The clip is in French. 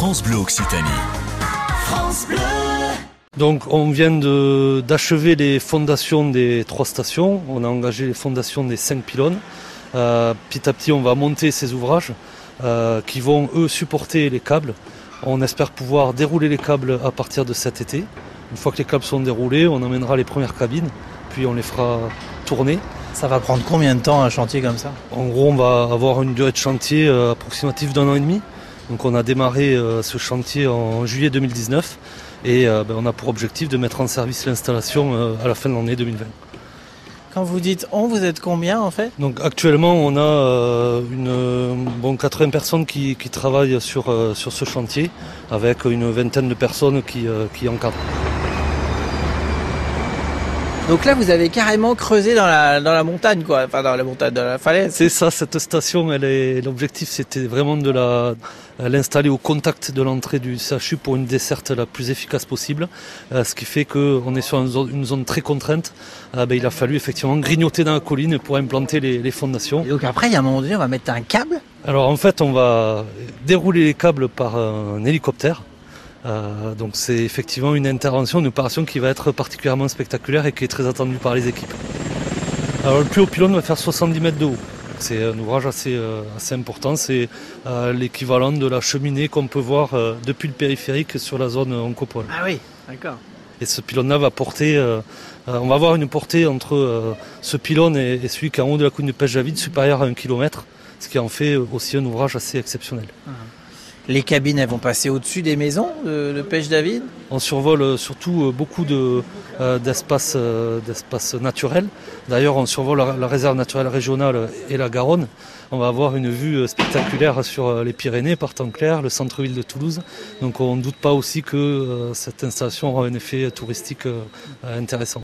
France Bleu Occitanie. France Bleu. Donc on vient de- d'achever les fondations des trois stations, on a engagé les fondations des cinq pylônes. Euh, petit à petit on va monter ces ouvrages euh, qui vont eux supporter les câbles. On espère pouvoir dérouler les câbles à partir de cet été. Une fois que les câbles sont déroulés, on emmènera les premières cabines, puis on les fera tourner. Ça va prendre combien de temps un chantier comme ça? En gros, on va avoir une durée de chantier euh, approximative d'un an et demi. Donc on a démarré euh, ce chantier en juillet 2019 et euh, ben, on a pour objectif de mettre en service l'installation euh, à la fin de l'année 2020. Quand vous dites on, vous êtes combien en fait? Donc actuellement, on a euh, une, bon, 80 personnes qui, qui travaillent sur, euh, sur ce chantier avec une vingtaine de personnes qui, euh, qui encadrent. Donc là, vous avez carrément creusé dans la, dans la montagne, quoi. Enfin, dans la montagne, dans la falaise. C'est ça, cette station, elle est, l'objectif c'était vraiment de la, l'installer au contact de l'entrée du CHU pour une desserte la plus efficace possible. Euh, ce qui fait qu'on est sur une zone, une zone très contrainte. Euh, ben, il a fallu effectivement grignoter dans la colline pour implanter les, les fondations. Et donc après, il y a un moment donné, on va mettre un câble. Alors en fait, on va dérouler les câbles par un hélicoptère. Euh, donc c'est effectivement une intervention, une opération qui va être particulièrement spectaculaire et qui est très attendue par les équipes. Alors le plus haut pylône va faire 70 mètres de haut. C'est un ouvrage assez, euh, assez important, c'est euh, l'équivalent de la cheminée qu'on peut voir euh, depuis le périphérique sur la zone Oncopole. Ah oui, d'accord. Et ce pylône-là va porter, euh, euh, on va avoir une portée entre euh, ce pylône et, et celui qui est en haut de la colline de Pêche-David supérieure à un kilomètre, ce qui en fait aussi un ouvrage assez exceptionnel. Les cabines, elles vont passer au-dessus des maisons de, Pêche David? On survole euh, surtout euh, beaucoup euh, d'espaces, naturels. D'ailleurs, on survole la, réserve naturelle régionale et la Garonne. On va avoir une vue spectaculaire sur les Pyrénées, par temps clair, le centre-ville de Toulouse. Donc on ne doute pas aussi que cette installation aura un effet touristique intéressant.